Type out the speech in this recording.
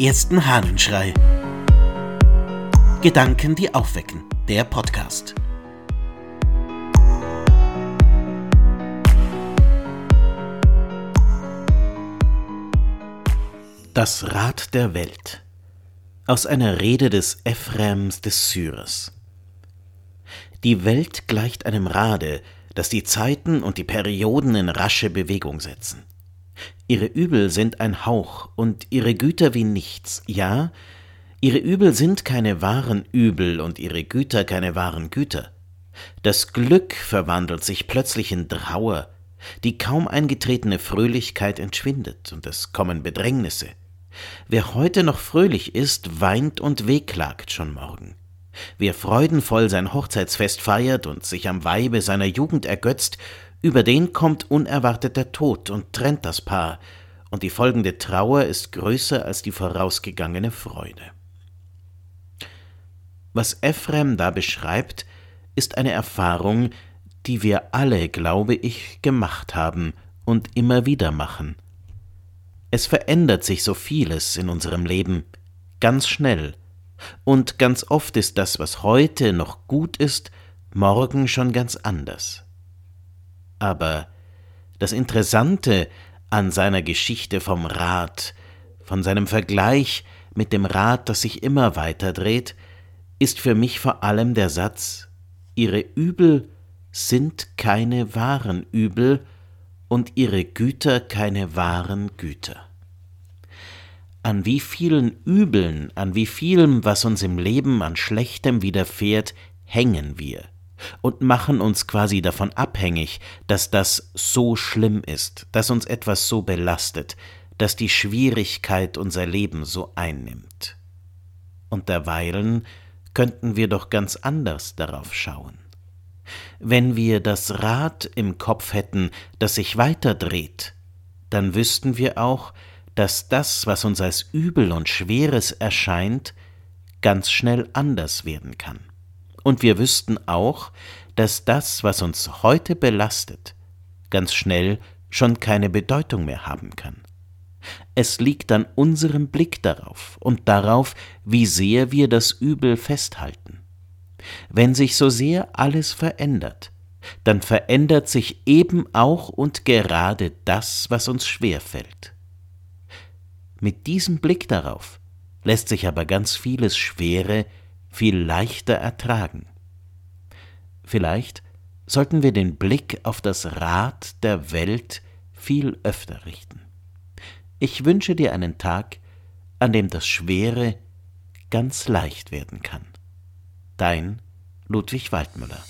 ersten Hahnenschrei. Gedanken, die aufwecken. Der Podcast. Das Rad der Welt. Aus einer Rede des Ephraims des Syrers. Die Welt gleicht einem Rade, das die Zeiten und die Perioden in rasche Bewegung setzen. Ihre Übel sind ein Hauch und ihre Güter wie nichts. Ja, ihre Übel sind keine wahren Übel und ihre Güter keine wahren Güter. Das Glück verwandelt sich plötzlich in Trauer, die kaum eingetretene Fröhlichkeit entschwindet, und es kommen Bedrängnisse. Wer heute noch fröhlich ist, weint und wehklagt schon morgen. Wer freudenvoll sein Hochzeitsfest feiert und sich am Weibe seiner Jugend ergötzt, über den kommt unerwartet der Tod und trennt das Paar, und die folgende Trauer ist größer als die vorausgegangene Freude. Was Ephrem da beschreibt, ist eine Erfahrung, die wir alle, glaube ich, gemacht haben und immer wieder machen. Es verändert sich so vieles in unserem Leben, ganz schnell, und ganz oft ist das, was heute noch gut ist, morgen schon ganz anders. Aber das Interessante an seiner Geschichte vom Rad, von seinem Vergleich mit dem Rad, das sich immer weiter dreht, ist für mich vor allem der Satz Ihre Übel sind keine wahren Übel und ihre Güter keine wahren Güter. An wie vielen Übeln, an wie vielem, was uns im Leben an Schlechtem widerfährt, hängen wir und machen uns quasi davon abhängig, dass das so schlimm ist, dass uns etwas so belastet, dass die Schwierigkeit unser Leben so einnimmt. Und derweilen könnten wir doch ganz anders darauf schauen. Wenn wir das Rad im Kopf hätten, das sich weiterdreht, dann wüssten wir auch, dass das, was uns als übel und schweres erscheint, ganz schnell anders werden kann. Und wir wüssten auch, dass das, was uns heute belastet, ganz schnell schon keine Bedeutung mehr haben kann. Es liegt an unserem Blick darauf und darauf, wie sehr wir das Übel festhalten. Wenn sich so sehr alles verändert, dann verändert sich eben auch und gerade das, was uns schwer fällt. Mit diesem Blick darauf lässt sich aber ganz vieles Schwere viel leichter ertragen. Vielleicht sollten wir den Blick auf das Rad der Welt viel öfter richten. Ich wünsche dir einen Tag, an dem das Schwere ganz leicht werden kann. Dein Ludwig Waldmüller